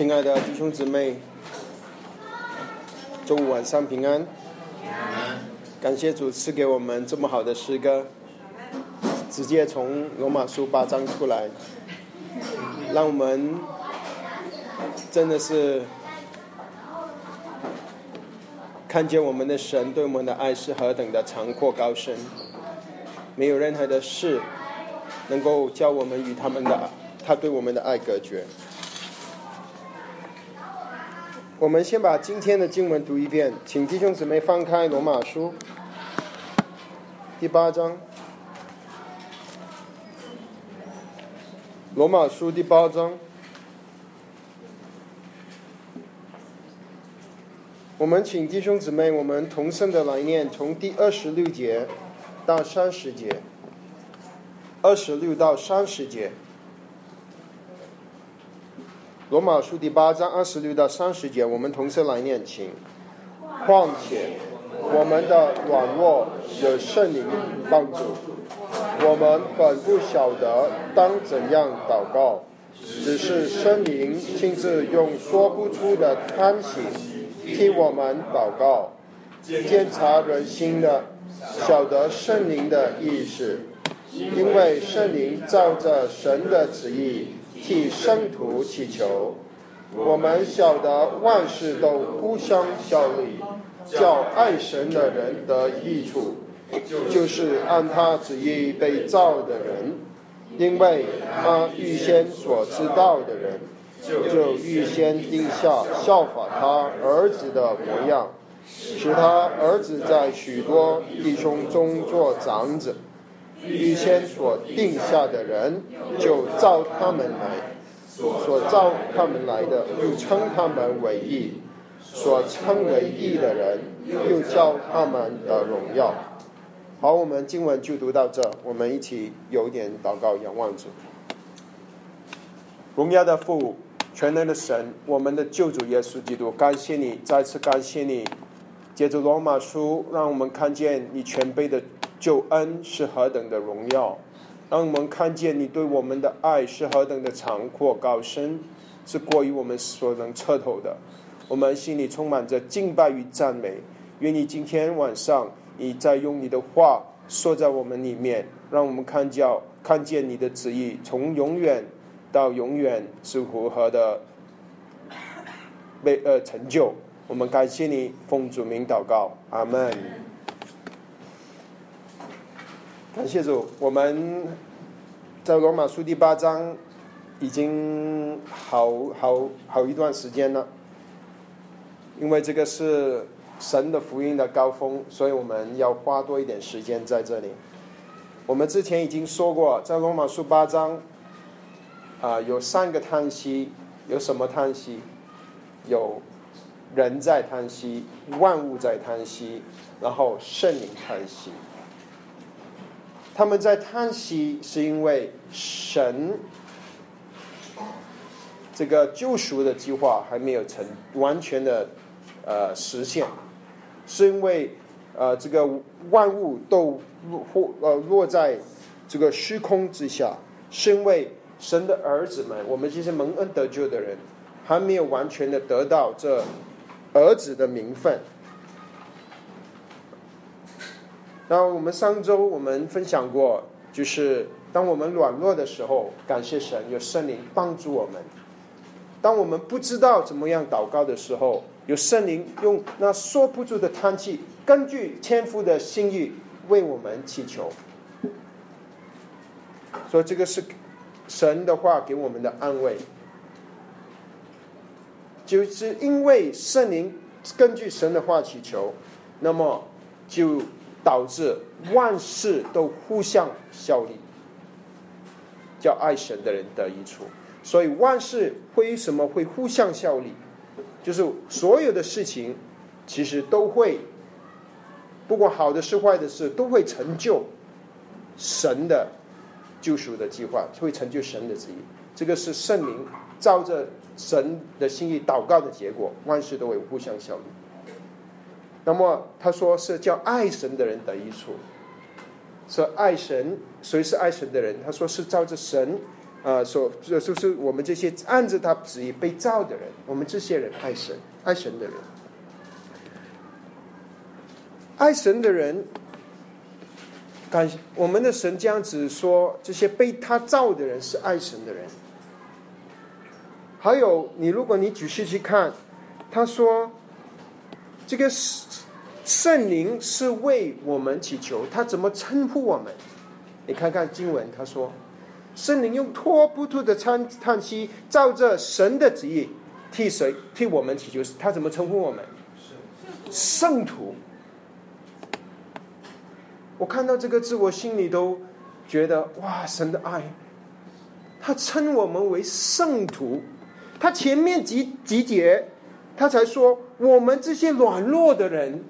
亲爱的弟兄姊妹，周五晚上平安。感谢主赐给我们这么好的诗歌，直接从罗马书八章出来，让我们真的是看见我们的神对我们的爱是何等的长阔高深，没有任何的事能够叫我们与他们的他对我们的爱隔绝。我们先把今天的经文读一遍，请弟兄姊妹翻开罗马书第八章。罗马书第八章，我们请弟兄姊妹，我们同声的来念，从第二十六节到三十节，二十六到三十节。罗马书第八章二十六到三十节，我们同时来念，请。况且我们的软弱有圣灵帮助，我们本不晓得当怎样祷告，只是圣灵亲自用说不出的叹息替我们祷告。监察人心的，晓得圣灵的意思，因为圣灵照着神的旨意。替生徒祈求，我们晓得万事都互相效力，叫爱神的人得益处，就是按他旨意被造的人，因为他预先所知道的人，就预先定下效法他儿子的模样，使他儿子在许多弟兄中做长子。预先所定下的人，就照他们来；所照他们来的，又称他们为义；所称为义的人，又叫他们的荣耀。好，我们经文就读到这，我们一起有点祷告，仰望主。荣耀的父，全能的神，我们的救主耶稣基督，感谢你，再次感谢你，借着罗马书，让我们看见你全备的。救恩是何等的荣耀，让我们看见你对我们的爱是何等的长阔高深，是过于我们所能彻透的。我们心里充满着敬拜与赞美。愿你今天晚上，你再用你的话说在我们里面，让我们看叫看见你的旨意，从永远到永远是如何的被呃成就。我们感谢你，奉主名祷告，阿门。感谢主，我们在罗马书第八章已经好好好一段时间了，因为这个是神的福音的高峰，所以我们要花多一点时间在这里。我们之前已经说过，在罗马书八章啊，有三个叹息，有什么叹息？有人在叹息，万物在叹息，然后圣灵叹息。他们在叹息，是因为神这个救赎的计划还没有成完全的呃实现，是因为呃这个万物都落呃落在这个虚空之下，是因为神的儿子们，我们这些蒙恩得救的人，还没有完全的得到这儿子的名分。那我们上周我们分享过，就是当我们软弱的时候，感谢神有圣灵帮助我们；当我们不知道怎么样祷告的时候，有圣灵用那说不出的叹气，根据天父的心意为我们祈求。所以这个是神的话给我们的安慰，就是因为圣灵根据神的话祈求，那么就。导致万事都互相效力，叫爱神的人得益处。所以万事为什么会互相效力？就是所有的事情其实都会，不管好的事坏的事，都会成就神的救赎的计划，会成就神的旨意。这个是圣灵照着神的心意祷告的结果，万事都会互相效力。那么他说是叫爱神的人得益处，说爱神谁是爱神的人？他说是照着神啊，所就是我们这些按着他旨意被造的人，我们这些人爱神爱神的人，爱神的人，感我们的神这样子说，这些被他造的人是爱神的人。还有，你如果你仔细去看，他说这个是圣灵是为我们祈求，他怎么称呼我们？你看看经文，他说。圣灵用托不住的叹叹息，照着神的旨意，替谁替我们祈求？他怎么称呼我们？圣徒。我看到这个字，我心里都觉得哇，神的爱！他称我们为圣徒。他前面几几节，他才说我们这些软弱的人。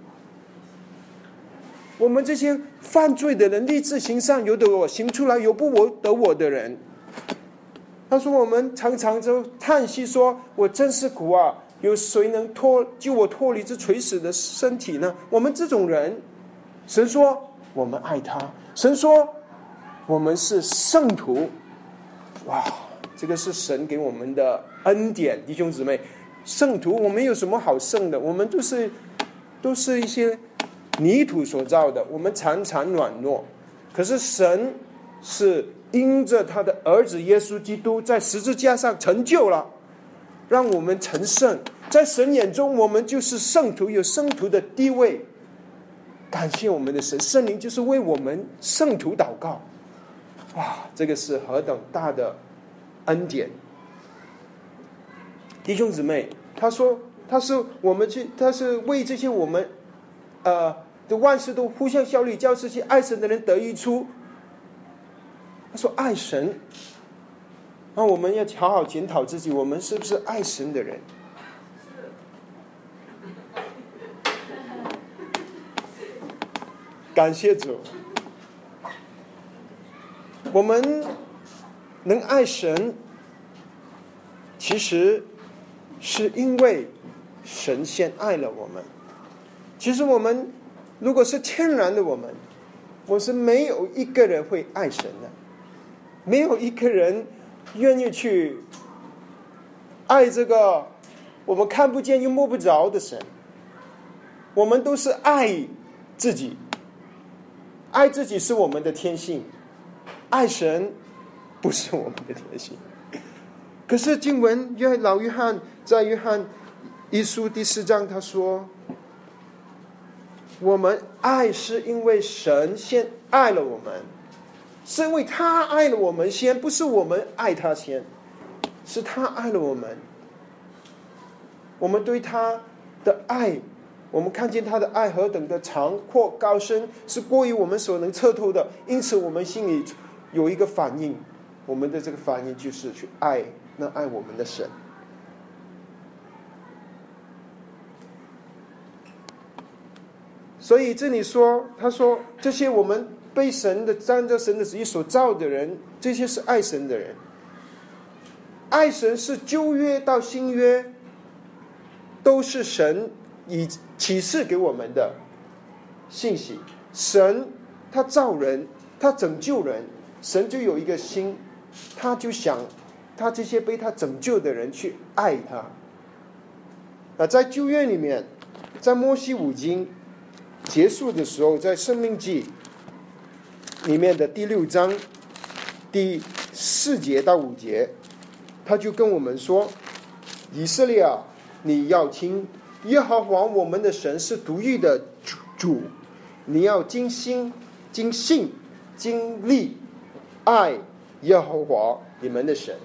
我们这些犯罪的人，立志行善，由得我行出来，由不我得我的人。他说：“我们常常就叹息，说我真是苦啊！有谁能脱救我脱离这垂死的身体呢？”我们这种人，神说我们爱他，神说我们是圣徒。哇，这个是神给我们的恩典，弟兄姊妹，圣徒我们有什么好圣的？我们都是都是一些。泥土所造的，我们常常软弱，可是神是因着他的儿子耶稣基督在十字架上成就了，让我们成圣。在神眼中，我们就是圣徒，有圣徒的地位。感谢我们的神，圣灵就是为我们圣徒祷告。哇，这个是何等大的恩典！弟兄姊妹，他说他是我们去，他是为这些我们，呃。这万事都互相效力，叫这些爱神的人得益处。他说：“爱神，那我们要好好检讨自己，我们是不是爱神的人？” 感谢主，我们能爱神，其实是因为神先爱了我们。其实我们。如果是天然的，我们我是没有一个人会爱神的，没有一个人愿意去爱这个我们看不见又摸不着的神。我们都是爱自己，爱自己是我们的天性，爱神不是我们的天性。可是经文约老约翰在约翰一书第四章他说。我们爱是因为神先爱了我们，是因为他爱了我们先，不是我们爱他先，是他爱了我们。我们对他的爱，我们看见他的爱何等的长阔高深，是过于我们所能测透的。因此，我们心里有一个反应，我们的这个反应就是去爱那爱我们的神。所以这里说，他说这些我们被神的、按照神的旨意所造的人，这些是爱神的人。爱神是旧约到新约，都是神以启示给我们的信息。神他造人，他拯救人，神就有一个心，他就想他这些被他拯救的人去爱他。啊，在旧约里面，在摩西五经。结束的时候，在《生命记》里面的第六章第四节到五节，他就跟我们说：“以色列啊，你要听耶和华我们的神是独一的主，你要精心、精信、精力爱耶和华你们的神。”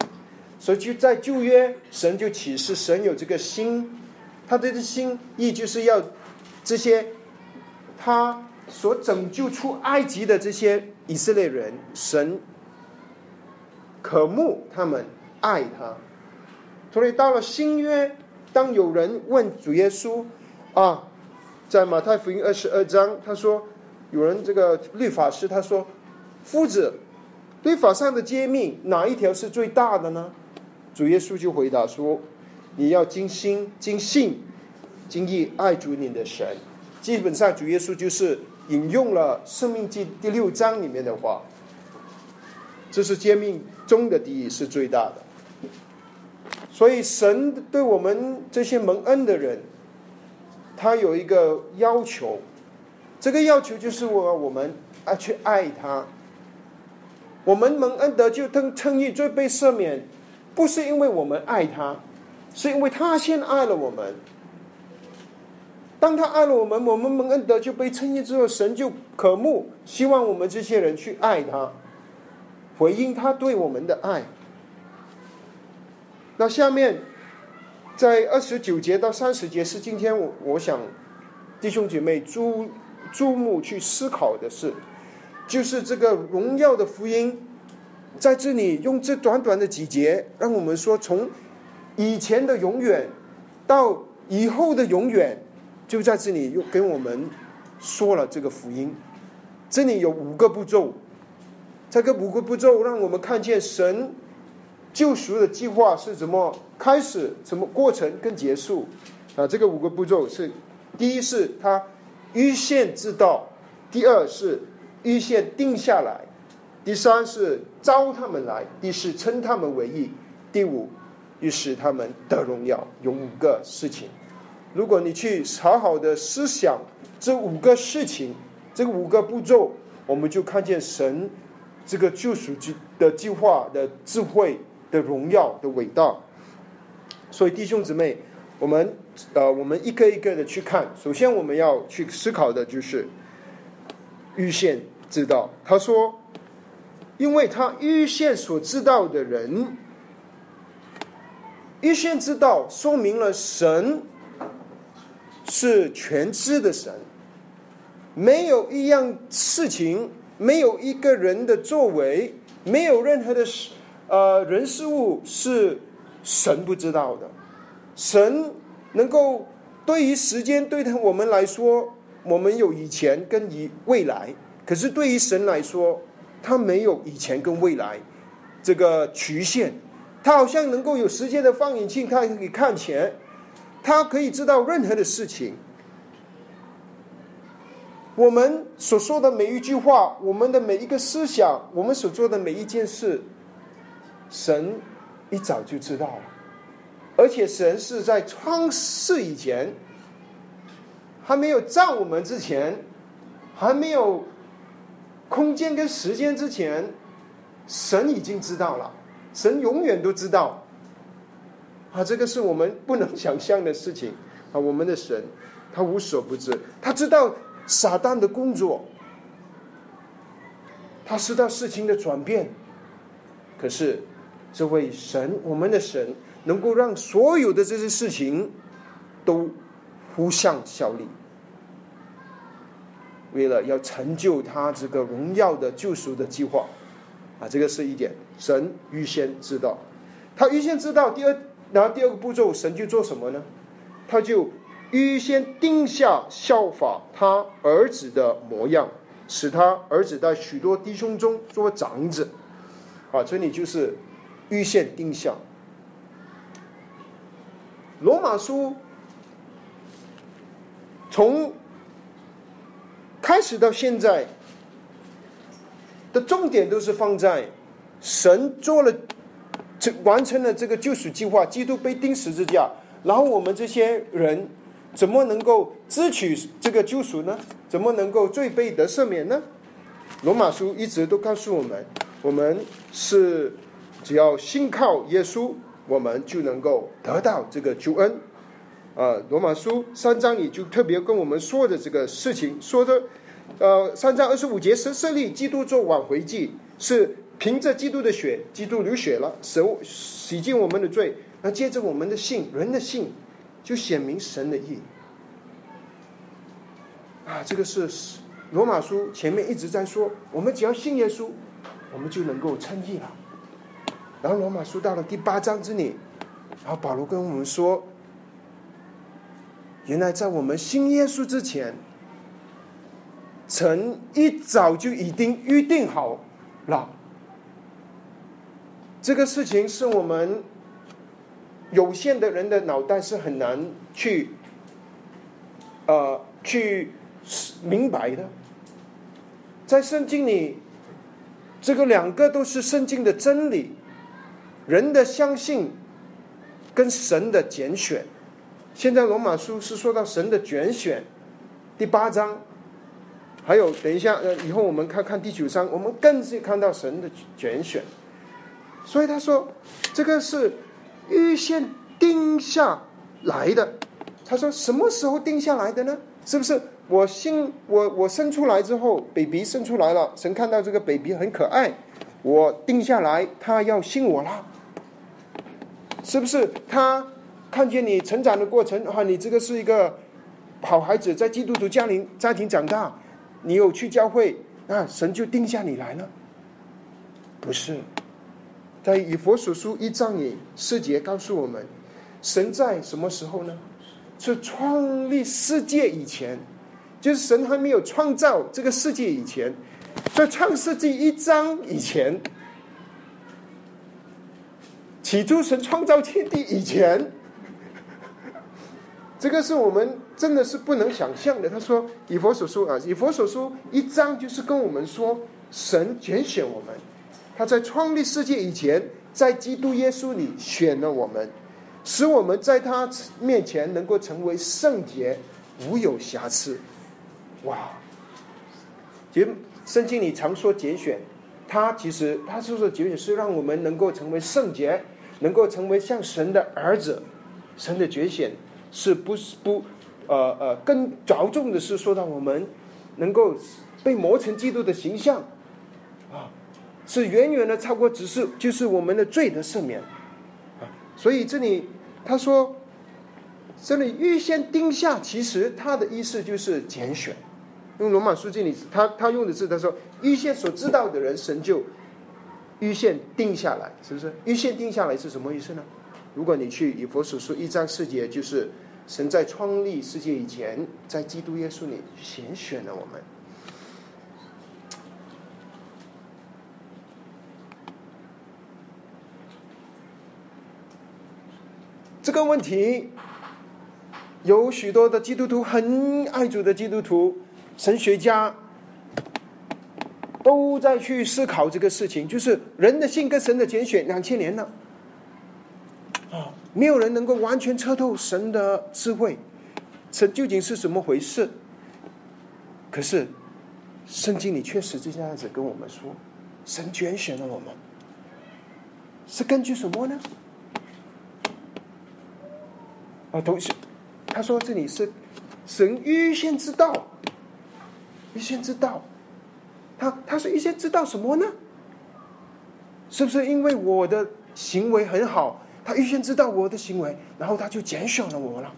所以就在旧约，神就启示神有这个心，他的心意就是要这些。他所拯救出埃及的这些以色列人，神渴慕他们爱他。所以到了新约，当有人问主耶稣啊，在马太福音二十二章，他说有人这个律法师他说，夫子，律法上的诫命哪一条是最大的呢？主耶稣就回答说，你要精心、精信、精意爱主你的神。基本上，主耶稣就是引用了《生命记》第六章里面的话。这是诫命中的第一，是最大的。所以神对我们这些蒙恩的人，他有一个要求，这个要求就是我我们啊去爱他。我们蒙恩得救称称义罪被赦免，不是因为我们爱他，是因为他先爱了我们。当他爱了我们，我们蒙恩得就被称义之后，神就渴慕希望我们这些人去爱他，回应他对我们的爱。那下面，在二十九节到三十节是今天我我想弟兄姐妹注注目去思考的事，就是这个荣耀的福音，在这里用这短短的几节，让我们说从以前的永远到以后的永远，就在这里又跟我们说了这个福音。这里有五个步骤，这个五个步骤让我们看见神。救赎的计划是怎么开始？什么过程跟结束？啊，这个五个步骤是：第一是他预先知道；第二是预先定下来；第三是招他们来；第四称他们为义；第五于是他们得荣耀。有五个事情，如果你去好好的思想这五个事情，这五个步骤，我们就看见神这个救赎计的计划的智慧。的荣耀的伟大，所以弟兄姊妹，我们呃，我们一个一个的去看。首先，我们要去思考的就是预先知道。他说，因为他预先所知道的人，预先知道，说明了神是全知的神，没有一样事情，没有一个人的作为，没有任何的事。呃，人事物是神不知道的，神能够对于时间对他我们来说，我们有以前跟以未来，可是对于神来说，他没有以前跟未来这个局限，他好像能够有时间的放映镜，他可以看前，他可以知道任何的事情。我们所说的每一句话，我们的每一个思想，我们所做的每一件事。神一早就知道了，而且神是在创世以前，还没有造我们之前，还没有空间跟时间之前，神已经知道了。神永远都知道，啊，这个是我们不能想象的事情啊！我们的神，他无所不知，他知道撒旦的工作，他知道事情的转变，可是。这位神，我们的神，能够让所有的这些事情都互相效力，为了要成就他这个荣耀的救赎的计划啊，这个是一点，神预先知道，他预先知道。第二，然后第二个步骤，神就做什么呢？他就预先定下效法他儿子的模样，使他儿子在许多弟兄中做长子。啊，这里就是。预先定下。罗马书从开始到现在的重点都是放在神做了这完成了这个救赎计划，基督被钉十字架，然后我们这些人怎么能够支取这个救赎呢？怎么能够罪被得赦免呢？罗马书一直都告诉我们，我们是。只要信靠耶稣，我们就能够得到这个救恩。啊，罗马书三章里就特别跟我们说的这个事情，说的，呃，三章二十五节是设立基督做挽回祭，是凭着基督的血，基督流血了，神洗净我们的罪，那接着我们的信，人的信，就显明神的意。啊，这个是罗马书前面一直在说，我们只要信耶稣，我们就能够称义了。然后罗马书到了第八章这里，然后保罗跟我们说：“原来在我们信耶稣之前，曾一早就已经预定好了。这个事情是我们有限的人的脑袋是很难去呃去明白的。在圣经里。”这个两个都是圣经的真理，人的相信跟神的拣选。现在罗马书是说到神的拣选，第八章，还有等一下呃，以后我们看看第九章，我们更是看到神的拣选。所以他说，这个是预先定下来的。他说什么时候定下来的呢？是不是我 sinh 我我生出来之后，baby 生出来了，神看到这个 baby 很可爱，我定下来，他要信我了。是不是他看见你成长的过程啊？你这个是一个好孩子，在基督徒家庭家庭长大，你有去教会那，神就定下你来了？不是，在以佛所书一章里四节告诉我们，神在什么时候呢？是创立世界以前，就是神还没有创造这个世界以前，在创世纪一章以前，起初神创造天地以前，这个是我们真的是不能想象的。他说以佛所说啊，以佛所说一章就是跟我们说，神拣选我们，他在创立世界以前，在基督耶稣里选了我们。使我们在他面前能够成为圣洁，无有瑕疵。哇！其实圣经里常说拣选，他其实他说的拣选是让我们能够成为圣洁，能够成为像神的儿子。神的拣选是不是不呃呃更着重的是说到我们能够被磨成基督的形象，是远远的超过只是就是我们的罪的赦免啊。所以这里。他说：“这里预先定下，其实他的意思就是拣选。用罗马书记里，他他用的字，他说预先所知道的人，神就预先定下来，是不是？预先定下来是什么意思呢？如果你去以佛所说一章四节，就是神在创立世界以前，在基督耶稣里拣选了我们。”这个问题，有许多的基督徒很爱主的基督徒、神学家，都在去思考这个事情，就是人的性跟神的拣选两千年了，啊，没有人能够完全彻透神的智慧，神究竟是怎么回事？可是圣经里确实就这样子跟我们说，神拣选了我们，是根据什么呢？啊，同时，他说这里是神预先知道，预先知道，他他是预先知道什么呢？是不是因为我的行为很好，他预先知道我的行为，然后他就拣选了我了？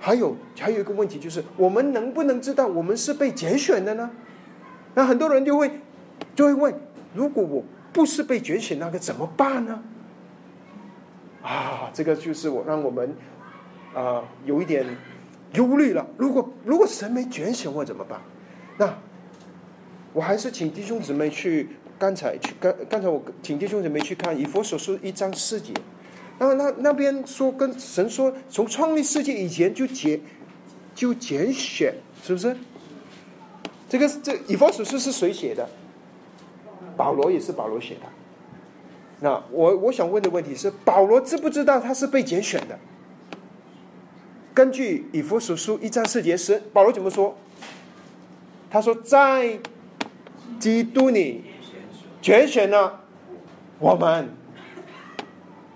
还有还有一个问题就是，我们能不能知道我们是被拣选的呢？那很多人就会就会问：如果我不是被拣选，那个怎么办呢？啊，这个就是我让我们啊有一点忧虑了。如果如果神没拣选我怎么办？那我还是请弟兄姊妹去刚才去刚刚才我请弟兄姊妹去看以佛所说一章四节。那那那边说跟神说，从创立世界以前就拣就拣选，是不是？这个这以佛所说是谁写的？保罗也是保罗写的。那我我想问的问题是：保罗知不知道他是被拣选的？根据以弗所书一章四节时，保罗怎么说？他说：“在基督里拣选了我们。”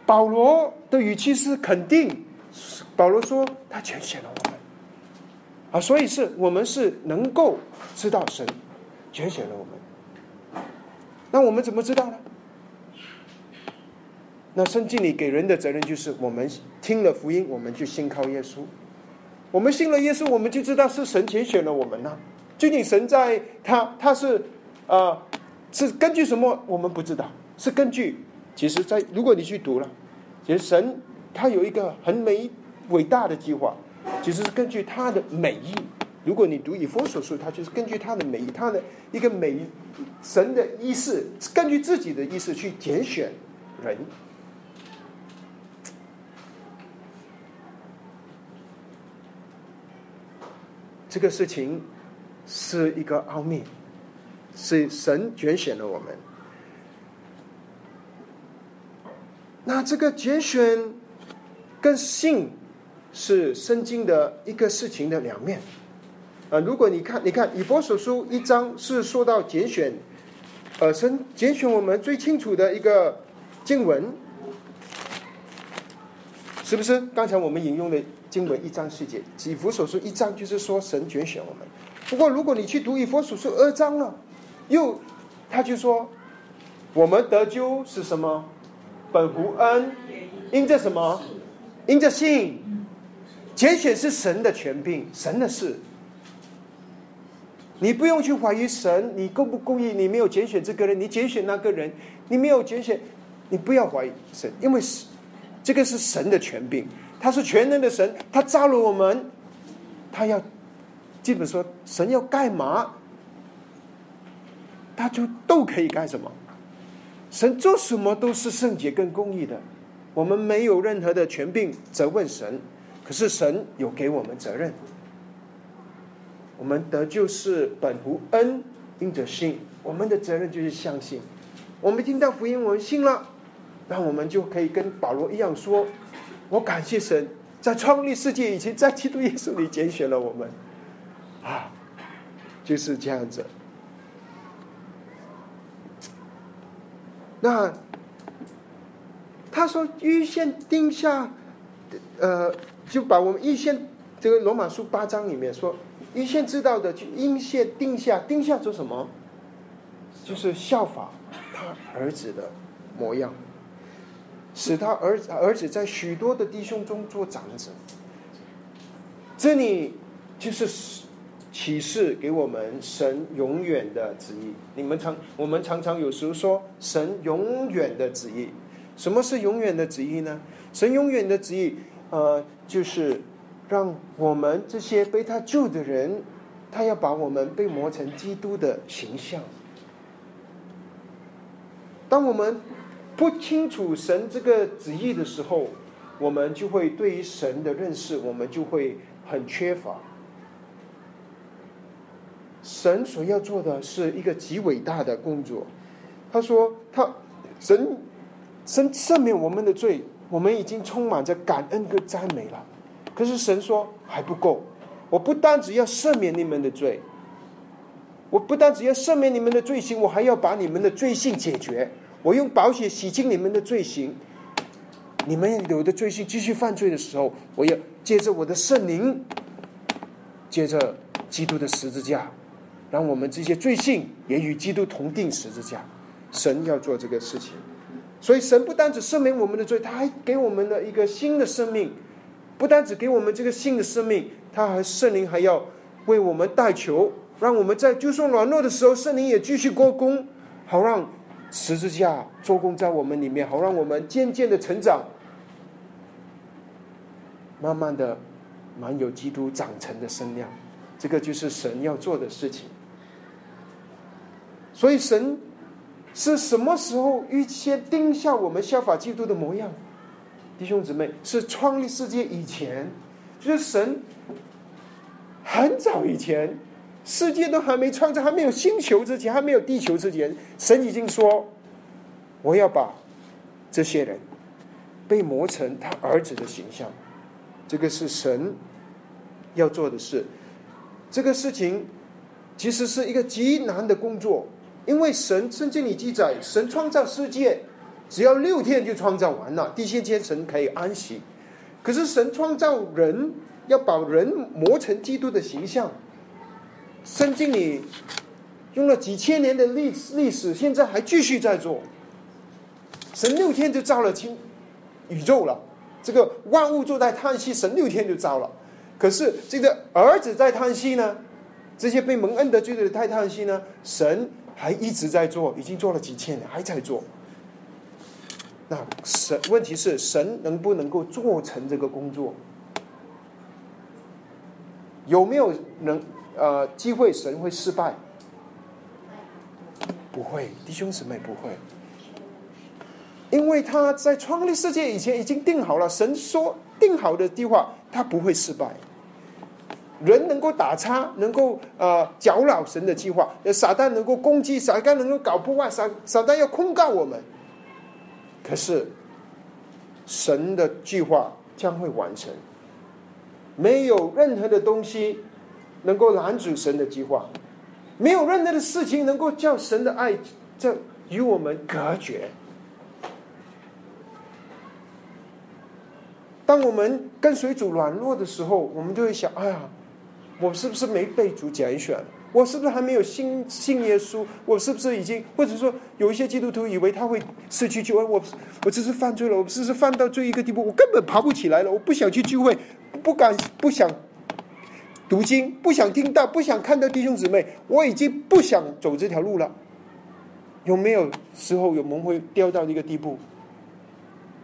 保罗的语气是肯定，保罗说他拣选了我们啊，所以是我们是能够知道神拣选了我们。那我们怎么知道呢？那圣经里给人的责任就是：我们听了福音，我们就信靠耶稣。我们信了耶稣，我们就知道是神拣选了我们呐。究竟神在他他是啊是根据什么？我们不知道。是根据其实，在如果你去读了，其实神他有一个很美伟大的计划，其实是根据他的美意。如果你读以佛所述，他就是根据他的美意，他的一个美神的意思，根据自己的意思去拣选人。这个事情是一个奥秘，是神拣选了我们。那这个拣选跟信是圣经的一个事情的两面。啊，如果你看，你看以佛所书一章是说到拣选，呃，神拣选我们最清楚的一个经文，是不是？刚才我们引用的经文一章细节，以佛所书一章就是说神拣选我们。不过如果你去读以佛所书二章了，又他就说我们得救是什么？本乎恩，因着什么？因着信。拣选是神的权柄，神的事。你不用去怀疑神，你公不公义？你没有拣选这个人，你拣选那个人，你没有拣选，你不要怀疑神，因为是这个是神的权柄，他是全能的神，他造了我们，他要基本说神要干嘛，他就都可以干什么。神做什么都是圣洁跟公义的，我们没有任何的权柄责问神，可是神有给我们责任。我们得救是本乎恩，因着信，我们的责任就是相信。我们听到福音，我们信了，那我们就可以跟保罗一样说：“我感谢神，在创立世界以前，在基督耶稣里拣选了我们。”啊，就是这样子。那他说预先定下，呃，就把我们预先这个罗马书八章里面说预先知道的，就预先定下定下做什么？就是效法他儿子的模样，使他儿子儿子在许多的弟兄中做长子。这里就是。启示给我们神永远的旨意。你们常我们常常有时候说神永远的旨意。什么是永远的旨意呢？神永远的旨意，呃，就是让我们这些被他救的人，他要把我们被磨成基督的形象。当我们不清楚神这个旨意的时候，我们就会对于神的认识，我们就会很缺乏。神所要做的是一个极伟大的工作。他说：“他神神赦免我们的罪，我们已经充满着感恩跟赞美了。可是神说还不够，我不单只要赦免你们的罪，我不单只要赦免你们的罪行，我还要把你们的罪性解决。我用宝血洗净你们的罪行。你们有的罪行继续犯罪的时候，我要借着我的圣灵，借着基督的十字架。”让我们这些罪性也与基督同定十字架，神要做这个事情，所以神不单只赦免我们的罪，他还给我们了一个新的生命，不单只给我们这个新的生命，他还圣灵还要为我们代求，让我们在就算软弱的时候，圣灵也继续过功，好让十字架做工在我们里面，好让我们渐渐的成长，慢慢的满有基督长成的身量，这个就是神要做的事情。所以神是什么时候预先定下我们效法基督的模样？弟兄姊妹，是创立世界以前，就是神很早以前，世界都还没创造，还没有星球之前，还没有地球之前，神已经说：“我要把这些人被磨成他儿子的形象。”这个是神要做的事。这个事情其实是一个极难的工作。因为神圣经里记载，神创造世界只要六天就创造完了，第七天神可以安息。可是神创造人，要把人磨成基督的形象，圣经里用了几千年的历历史，现在还继续在做。神六天就造了清宇宙了，这个万物坐在叹息，神六天就造了。可是这个儿子在叹息呢？这些被蒙恩的罪人在叹息呢？神。还一直在做，已经做了几千年，还在做。那神问题是神能不能够做成这个工作？有没有能呃机会神会失败？不会，弟兄姊妹不会，因为他在创立世界以前已经定好了，神说定好的计划，他不会失败。人能够打叉，能够呃搅扰神的计划，撒旦能够攻击，撒旦能够搞破坏，撒撒旦要控告我们。可是神的计划将会完成，没有任何的东西能够拦阻神的计划，没有任何的事情能够叫神的爱这与我们隔绝。当我们跟随主软弱的时候，我们就会想：哎呀，我是不是没被主拣选？我是不是还没有信信耶稣？我是不是已经，或者说有一些基督徒以为他会失去救恩？我我只是犯罪了，我只是犯到这一个地步，我根本爬不起来了。我不想去聚会，不敢不想读经，不想听到，不想看到弟兄姊妹，我已经不想走这条路了。有没有时候有们会掉到那个地步？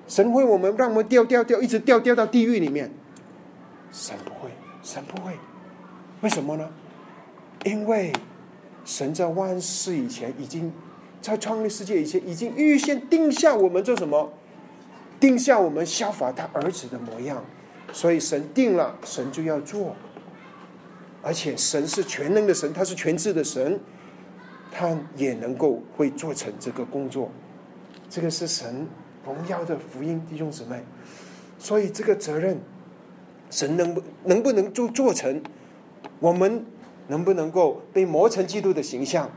神会我们让我们掉掉掉，一直掉掉到地狱里面。神不会，神不会，为什么呢？因为神在万事以前，已经在创立世界以前，已经预先定下我们做什么，定下我们效法他儿子的模样。所以神定了，神就要做。而且神是全能的神，他是全智的神，他也能够会做成这个工作。这个是神。荣耀的福音，弟兄姊妹，所以这个责任，神能不能不能做做成？我们能不能够被磨成基督的形象？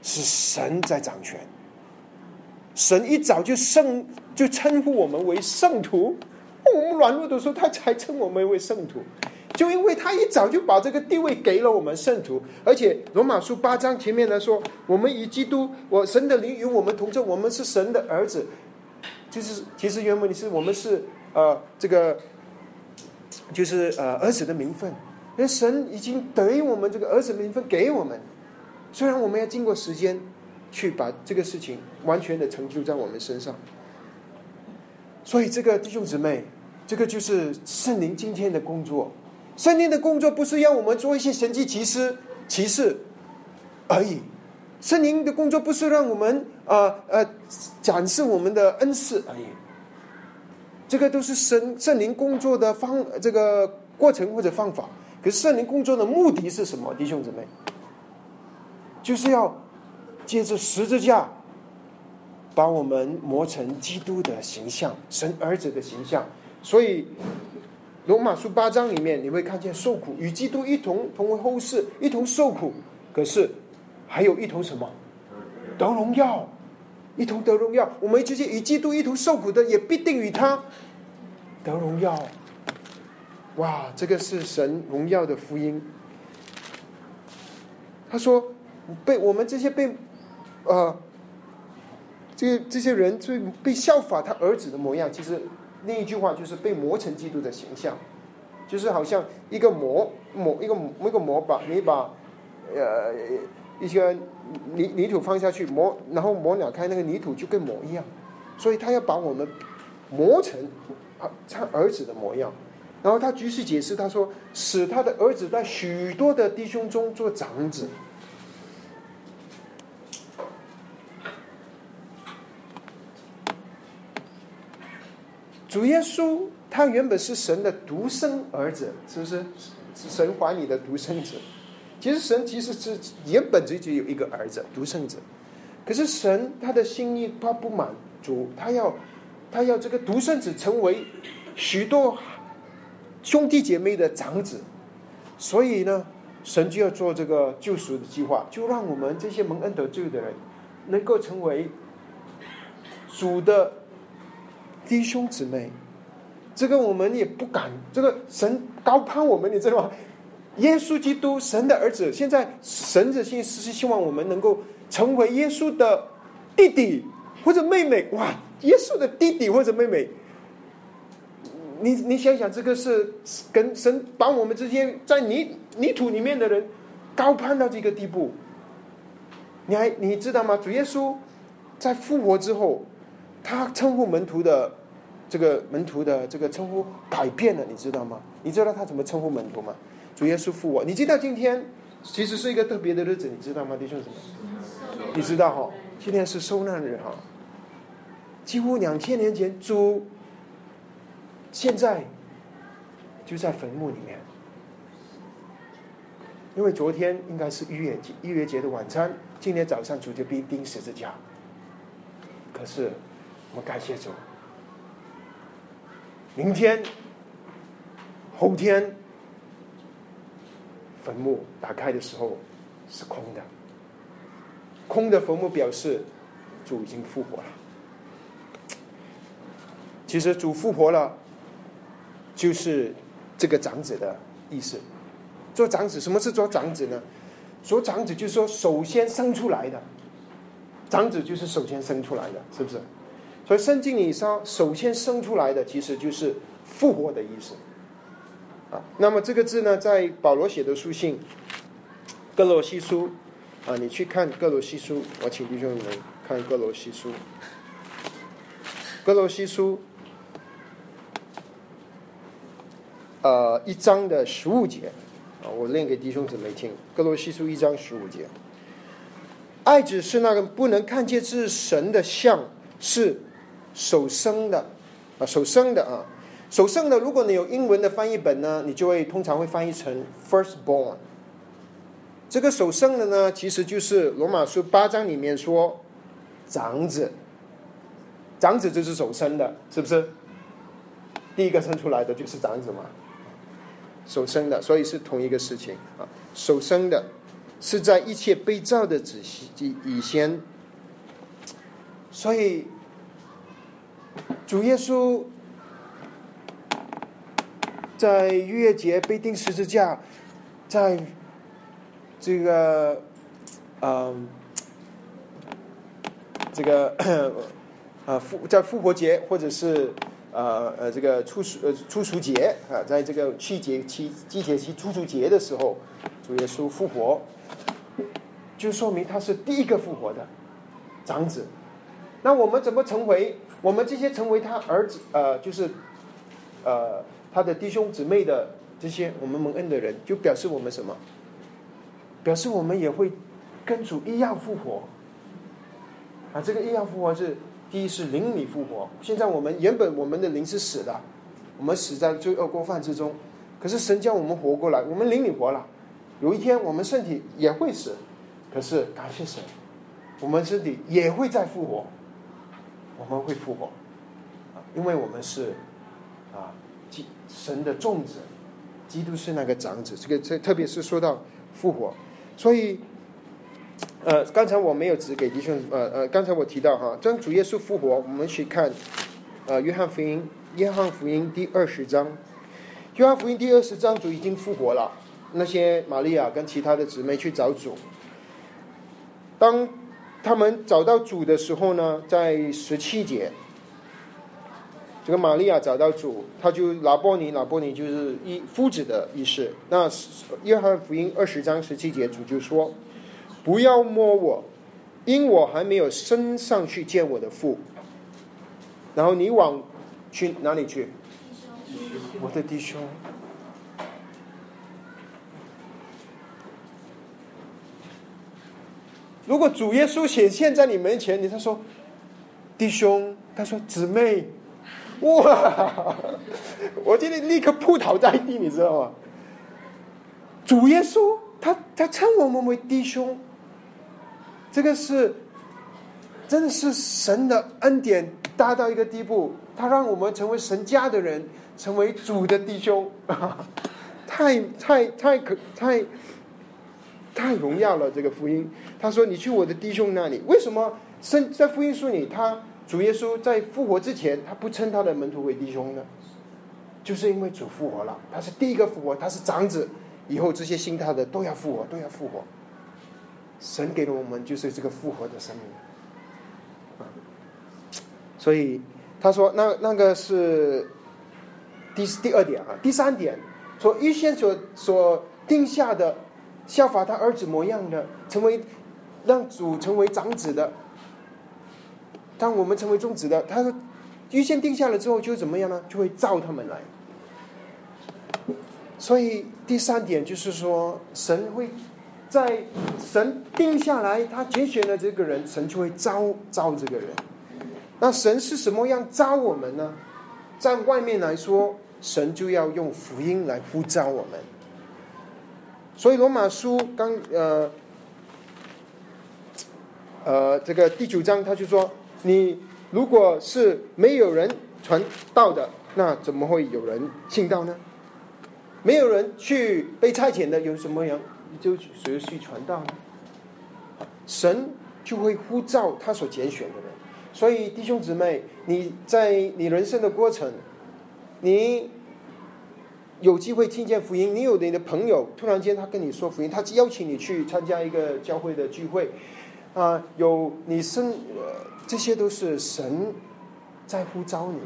是神在掌权。神一早就圣就称呼我们为圣徒，我们软弱的时候，他才称我们为圣徒。就因为他一早就把这个地位给了我们圣徒，而且罗马书八章前面来说，我们与基督，我神的灵与我们同在，我们是神的儿子。就是其实原文你是我们是呃这个就是呃儿子的名分，因为神已经等于我们这个儿子名分给我们，虽然我们要经过时间去把这个事情完全的成就在我们身上，所以这个弟兄姊妹，这个就是圣灵今天的工作。圣灵的工作不是要我们做一些神迹奇事奇事而已。圣灵的工作不是让我们呃呃展示我们的恩赐而已，这个都是圣圣灵工作的方这个过程或者方法。可是圣灵工作的目的是什么，弟兄姊妹？就是要借着十字架把我们磨成基督的形象，神儿子的形象。所以罗马书八章里面你会看见受苦与基督一同同为后世，一同受苦。可是。还有一同什么得荣耀，一同得荣耀。我们这些与基督一同受苦的，也必定与他得荣耀。哇，这个是神荣耀的福音。他说：“被我们这些被呃，这这些人就被效法他儿子的模样。其实另一句话就是被磨成基督的形象，就是好像一个模模一个一个模板你把呃。”一些泥泥土放下去磨，然后磨两开，那个泥土就跟磨一样，所以他要把我们磨成他儿子的模样。然后他举世解释，他说使他的儿子在许多的弟兄中做长子。主耶稣他原本是神的独生儿子，是不是？神怀里的独生子。其实神其实是原本自己有一个儿子独生子，可是神他的心意他不满足，他要他要这个独生子成为许多兄弟姐妹的长子，所以呢，神就要做这个救赎的计划，就让我们这些蒙恩得救的人能够成为主的弟兄姊妹。这个我们也不敢，这个神高攀我们，你知道吗？耶稣基督，神的儿子。现在神的心是希望我们能够成为耶稣的弟弟或者妹妹。哇，耶稣的弟弟或者妹妹，你你想想，这个是跟神把我们这些在泥泥土里面的人高攀到这个地步。你还你知道吗？主耶稣在复活之后，他称呼门徒的这个门徒的这个称呼改变了，你知道吗？你知道他怎么称呼门徒吗？主耶稣复活，你知道今天其实是一个特别的日子，你知道吗，弟兄姊妹？你知道哈？今天是受难日哈。几乎两千年前，主现在就在坟墓里面。因为昨天应该是逾越节，逾越节的晚餐，今天早上主就被钉十字架。可是我感谢主，明天、后天，坟墓打开的时候是空的，空的坟墓表示主已经复活了。其实主复活了，就是这个长子的意思。做长子，什么是做长子呢？做长子就是说，首先生出来的长子就是首先生出来的，是不是？所以圣经里上，首先生出来的其实就是复活的意思。啊，那么这个字呢，在保罗写的书信《哥罗西书》啊，你去看《哥罗西书》，我请弟兄们看《哥罗西书》，《哥罗西书》呃一章的十五节。啊，我念给弟兄姊妹听，《哥罗西书》一章十五节，爱子是那个不能看见是神的像，是首生的啊，首生的啊，首生的。如果你有英文的翻译本呢，你就会通常会翻译成 firstborn。这个首生的呢，其实就是罗马书八章里面说长子，长子就是首生的，是不是？第一个生出来的就是长子嘛。首生的，所以是同一个事情啊。首生的，是在一切被造的子以以先，所以主耶稣在逾越节被钉十字架，在这个嗯，这个 呃复在复活节或者是。呃呃，这个初熟呃初熟节啊，在这个季节期季节期初熟节的时候，主耶稣复活，就说明他是第一个复活的长子。那我们怎么成为我们这些成为他儿子呃，就是呃他的弟兄姊妹的这些我们蒙恩的人，就表示我们什么？表示我们也会跟主一样复活啊！这个一样复活是。第一是灵里复活。现在我们原本我们的灵是死的，我们死在罪恶过犯之中。可是神叫我们活过来，我们灵里活了。有一天我们身体也会死，可是感谢神，我们身体也会再复活。我们会复活，啊，因为我们是啊，基神的种子，基督是那个长子。这个这特别是说到复活，所以。呃，刚才我没有指给弟兄，呃呃，刚才我提到哈，当主耶稣复活，我们去看，呃，约翰福音，约翰福音第二十章，约翰福音第二十章主已经复活了，那些玛利亚跟其他的姊妹去找主，当他们找到主的时候呢，在十七节，这个玛利亚找到主，他就拿波尼，拿波尼就是一夫子的意思。那约翰福音二十章十七节，主就说。不要摸我，因我还没有升上去见我的父。然后你往去哪里去？我的弟兄。如果主耶稣显现在你门前，你他说弟兄，他说姊妹，哇！我今天立刻扑倒在地，你知道吗？主耶稣，他他称我们为弟兄。这个是，真的是神的恩典大到一个地步，他让我们成为神家的人，成为主的弟兄，太太太可太太荣耀了。这个福音，他说：“你去我的弟兄那里。”为什么？圣在福音书里，他主耶稣在复活之前，他不称他的门徒为弟兄呢？就是因为主复活了，他是第一个复活，他是长子，以后这些信他的都要复活，都要复活。神给了我们就是这个复活的生命，所以他说那那个是第第二点啊，第三点说预先所所定下的效法他儿子模样的，成为让主成为长子的，当我们成为众子的，他说预先定下了之后就怎么样呢？就会召他们来。所以第三点就是说神会。在神定下来，他拣选了这个人，神就会召召这个人。那神是什么样召我们呢？在外面来说，神就要用福音来呼召我们。所以罗马书刚呃呃这个第九章他就说，你如果是没有人传道的，那怎么会有人信道呢？没有人去被差遣的，有什么人就谁去传道呢？神就会呼召他所拣选的人。所以弟兄姊妹，你在你人生的过程，你有机会听见福音，你有你的朋友突然间他跟你说福音，他邀请你去参加一个教会的聚会，啊，有你生，呃，这些都是神在呼召你。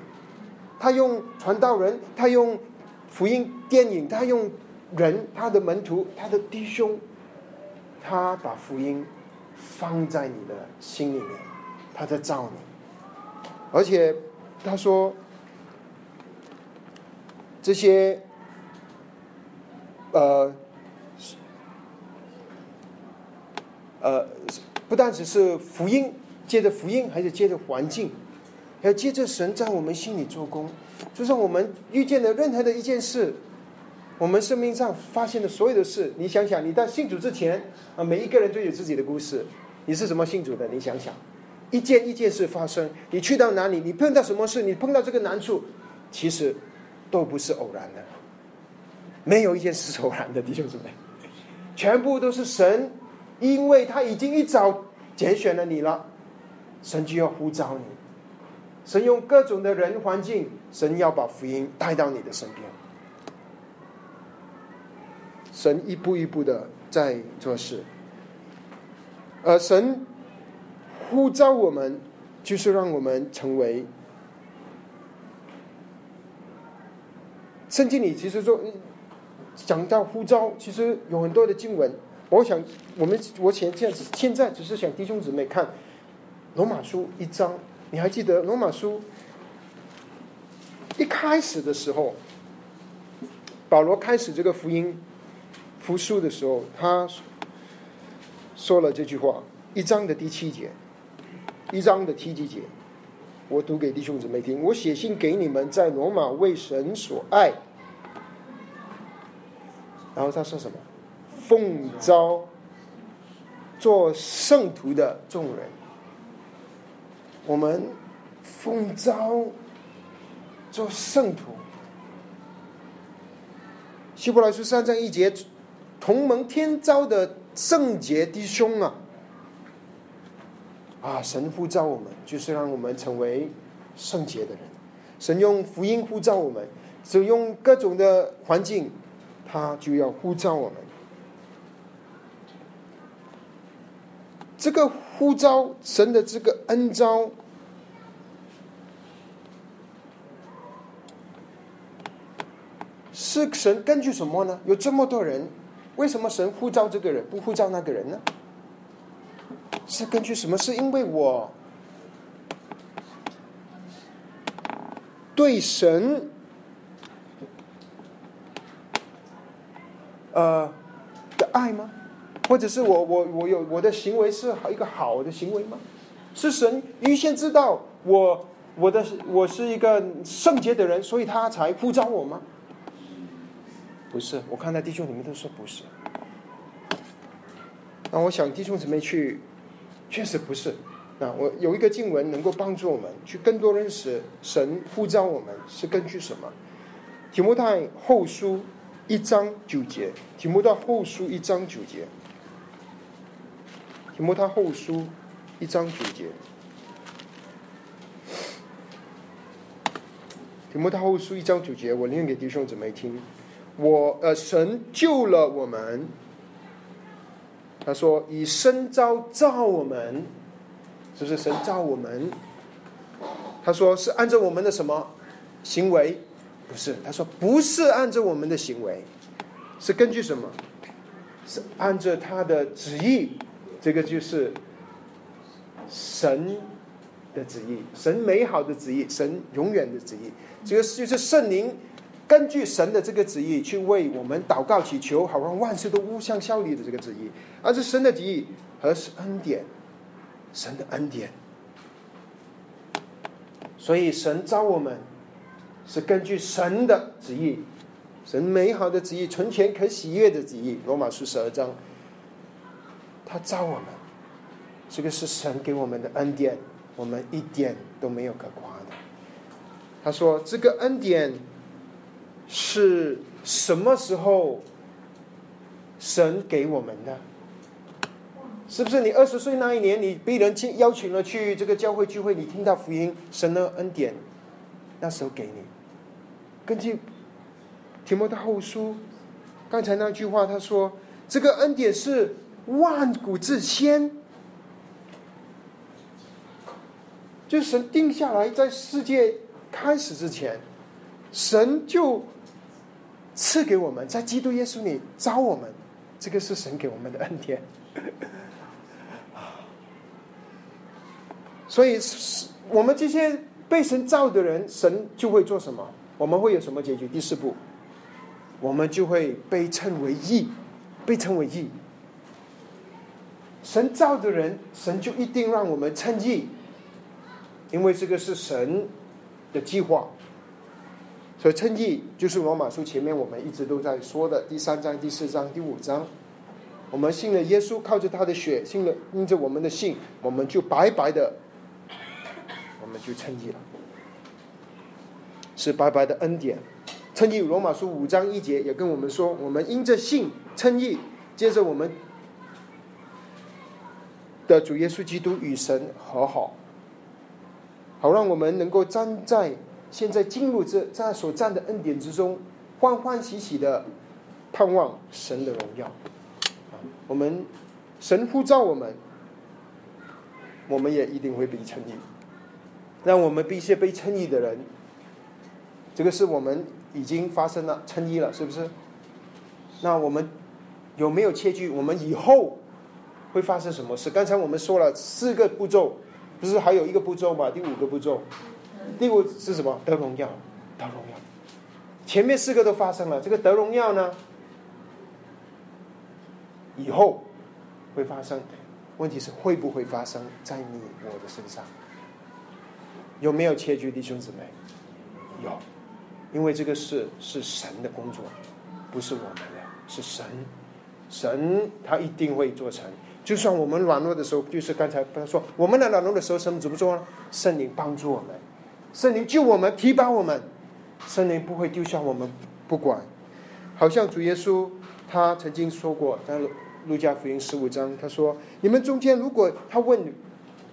他用传道人，他用福音电影，他用人，他的门徒，他的弟兄，他把福音放在你的心里面。他在造你，而且他说这些呃呃，不但只是福音，接着福音，还是接着环境，还要接着神在我们心里做工。就是我们遇见的任何的一件事，我们生命上发现的所有的事，你想想，你在信主之前啊，每一个人都有自己的故事。你是什么信主的？你想想。一件一件事发生，你去到哪里，你碰到什么事，你碰到这个难处，其实都不是偶然的，没有一件是偶然的，弟兄姊妹，全部都是神，因为他已经一早拣选了你了，神就要呼召你，神用各种的人环境，神要把福音带到你的身边，神一步一步的在做事，而神。呼召我们，就是让我们成为圣经里其实说讲到呼召，其实有很多的经文。我想，我们我前现现在只是想弟兄姊妹看罗马书一章，你还记得罗马书一开始的时候，保罗开始这个福音复书的时候，他说了这句话，一章的第七节。一章的提及节，我读给弟兄姊妹听。我写信给你们，在罗马为神所爱。然后他说什么？奉召做圣徒的众人，我们奉召做圣徒。希伯来书三章一节，同盟天召的圣洁弟兄啊！啊！神呼召我们，就是让我们成为圣洁的人。神用福音呼召我们，使用各种的环境，他就要呼召我们。这个呼召，神的这个恩召，是神根据什么呢？有这么多人，为什么神呼召这个人，不呼召那个人呢？是根据什么？是因为我对神呃的爱吗？或者是我我我有我的行为是一个好的行为吗？是神预先知道我我的我是一个圣洁的人，所以他才呼召我吗？不是，我看到弟兄姊妹都说不是。那我想弟兄姊妹去。确实不是，啊，我有一个经文能够帮助我们去更多认识神呼召我们是根据什么？提摩太后书一章九节，提摩太后书一章九节，提摩太后书一章九节，提摩太后书一章九节，我念给弟兄姊妹听，我呃，神救了我们。他说：“以身招造我们，是不是神造我们？”他说：“是按照我们的什么行为？不是。”他说：“不是按照我们的行为，是根据什么？是按照他的旨意。这个就是神的旨意，神美好的旨意，神永远的旨意。这个就是圣灵。”根据神的这个旨意去为我们祷告祈求，好让万事都互相效力的这个旨意，而是神的旨意和是恩典，神的恩典。所以神召我们是根据神的旨意，神美好的旨意，存钱可喜悦的旨意。罗马书十二章，他造我们，这个是神给我们的恩典，我们一点都没有可夸的。他说：“这个恩典是什么时候神给我们的？是不是你二十岁那一年，你被人去邀请了去这个教会聚会，你听到福音，神的恩典，那时候给你？根据提摩太后书刚才那句话，他说：这个恩典是万古至先。”就神定下来，在世界开始之前，神就赐给我们，在基督耶稣里招我们，这个是神给我们的恩典。所以，我们这些被神造的人，神就会做什么？我们会有什么结局？第四步，我们就会被称为义，被称为义。神造的人，神就一定让我们称义。因为这个是神的计划，所以称义就是罗马书前面我们一直都在说的第三章、第四章、第五章。我们信了耶稣，靠着他的血，信了因着我们的信，我们就白白的，我们就称义了，是白白的恩典。称义，罗马书五章一节也跟我们说，我们因着信称义，接着我们的主耶稣基督与神和好。好，让我们能够站在现在进入这在所站的恩典之中，欢欢喜喜的盼望神的荣耀。我们神呼召我们，我们也一定会被称义。让我们一些被称义的人，这个是我们已经发生了称义了，是不是？那我们有没有切据？我们以后会发生什么事？刚才我们说了四个步骤。不是还有一个步骤吗？第五个步骤，第五是什么？得荣耀，得荣耀。前面四个都发生了，这个得荣耀呢，以后会发生。问题是会不会发生在你我的身上？有没有切据，弟兄姊妹？有，因为这个事是神的工作，不是我们的，是神，神他一定会做成。就算我们软弱的时候，就是刚才他说，我们的软弱的时候，神怎么做呢？圣灵帮助我们，圣灵救我们，提拔我们，圣灵不会丢下我们不管。好像主耶稣他曾经说过，在路加福音十五章，他说：“你们中间如果他问，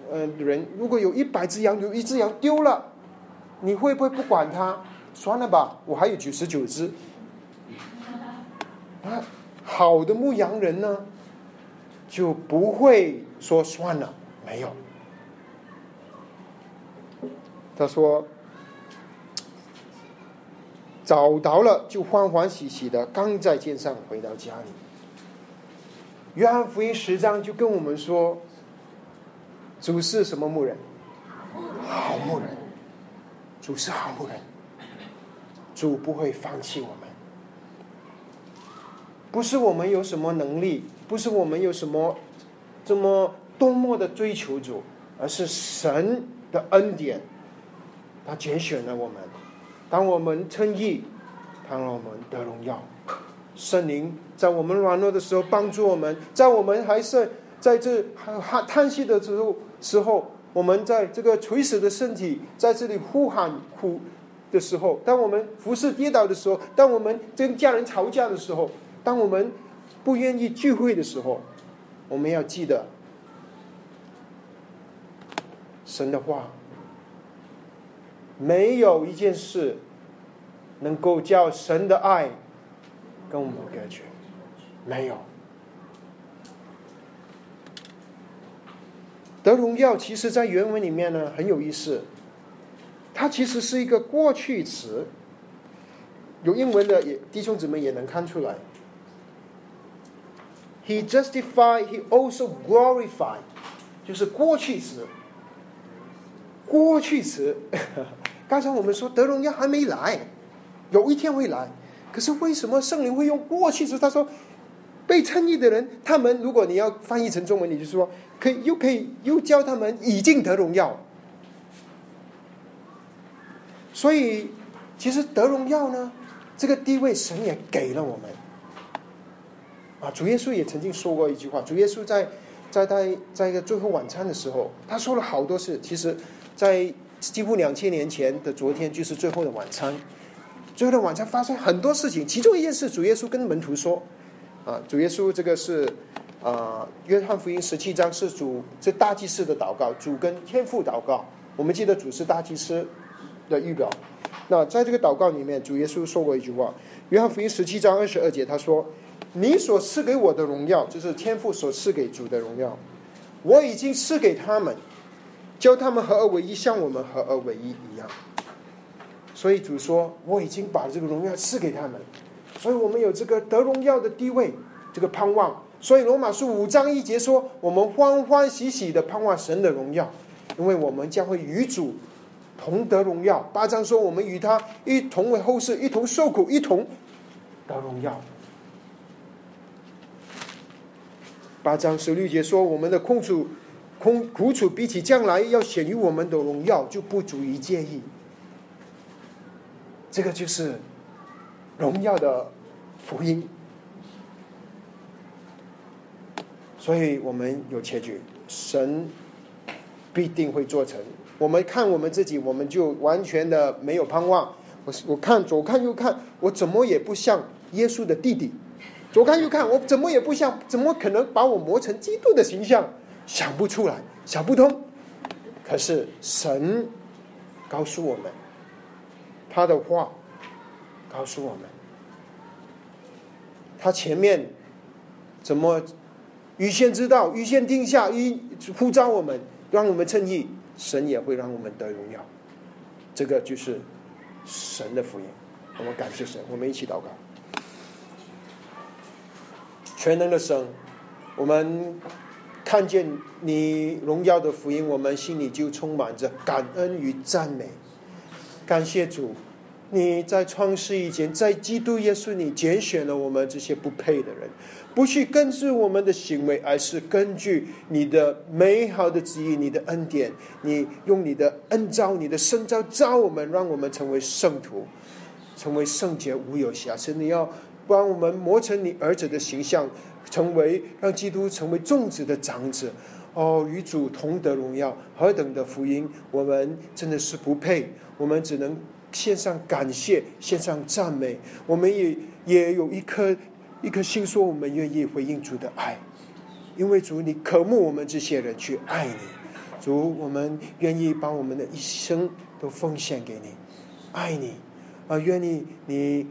呃，人如果有一百只羊，有一只羊丢了，你会不会不管他？算了吧，我还有九十九只。啊，好的牧羊人呢？”就不会说算了，没有。他说找到了，就欢欢喜喜的刚在肩上回到家里。约翰福音十章就跟我们说，主是什么牧人？好牧人。主是好牧人，主不会放弃我们。不是我们有什么能力。不是我们有什么这么多么的追求主，而是神的恩典，他拣选了我们。当我们称义，他让我们得荣耀。圣灵在我们软弱的时候帮助我们，在我们还是在这叹叹息的时候时候，我们在这个垂死的身体在这里呼喊苦的时候，当我们服侍跌倒的时候，当我们跟家人吵架的时候，当我们。不愿意聚会的时候，我们要记得神的话。没有一件事能够叫神的爱跟我们隔绝，没有。得荣耀，其实在原文里面呢很有意思，它其实是一个过去词，有英文的也弟兄姊妹也能看出来。He justified, he also glorified，就是过去时。过去时，刚才我们说德荣耀还没来，有一天会来。可是为什么圣灵会用过去时？他说，被称义的人，他们如果你要翻译成中文，你就说，可以又可以又教他们已经得荣耀。所以，其实得荣耀呢，这个地位神也给了我们。啊，主耶稣也曾经说过一句话。主耶稣在在在在一个最后晚餐的时候，他说了好多事。其实，在几乎两千年前的昨天，就是最后的晚餐。最后的晚餐发生很多事情，其中一件事，主耶稣跟门徒说：“啊，主耶稣这个是啊，约翰福音十七章是主这大祭司的祷告，主跟天父祷告。我们记得主是大祭司的预表。那在这个祷告里面，主耶稣说过一句话：约翰福音十七章二十二节，他说。”你所赐给我的荣耀，就是天父所赐给主的荣耀，我已经赐给他们，教他们合而为一，像我们合而为一一样。所以主说，我已经把这个荣耀赐给他们，所以我们有这个得荣耀的地位，这个盼望。所以罗马书五章一节说，我们欢欢喜喜的盼望神的荣耀，因为我们将会与主同得荣耀。八章说，我们与他一同为后世，一同受苦，一同得荣耀。八章十六节说：“我们的空处、空苦楚，比起将来要显于我们的荣耀，就不足以介意。”这个就是荣耀的福音。所以我们有结局，神必定会做成。我们看我们自己，我们就完全的没有盼望。我我看左看右看，我怎么也不像耶稣的弟弟。左看右看，我怎么也不像，怎么可能把我磨成基督的形象？想不出来，想不通。可是神告诉我们，他的话告诉我们，他前面怎么预先知道、预先定下、预呼召我们，让我们称义，神也会让我们得荣耀。这个就是神的福音。我们感谢神，我们一起祷告。全能的神，我们看见你荣耀的福音，我们心里就充满着感恩与赞美。感谢主，你在创世以前，在基督耶稣里拣选了我们这些不配的人，不去根据我们的行为，而是根据你的美好的旨意、你的恩典，你用你的恩召、你的圣召召我们，让我们成为圣徒，成为圣洁无有瑕疵。你要。帮我们磨成你儿子的形象，成为让基督成为众子的长子，哦，与主同得荣耀，何等的福音！我们真的是不配，我们只能献上感谢，献上赞美。我们也也有一颗一颗心，说我们愿意回应主的爱，因为主你渴慕我们这些人去爱你，主我们愿意把我们的一生都奉献给你，爱你啊，愿意你。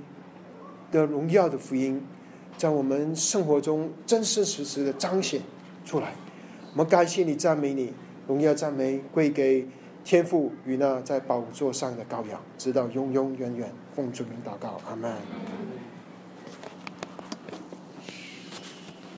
的荣耀的福音，在我们生活中真真实实的彰显出来。我们感谢你，赞美你，荣耀赞美归给天父与那在宝座上的羔羊，直到永永远远。奉主名祷告，阿门。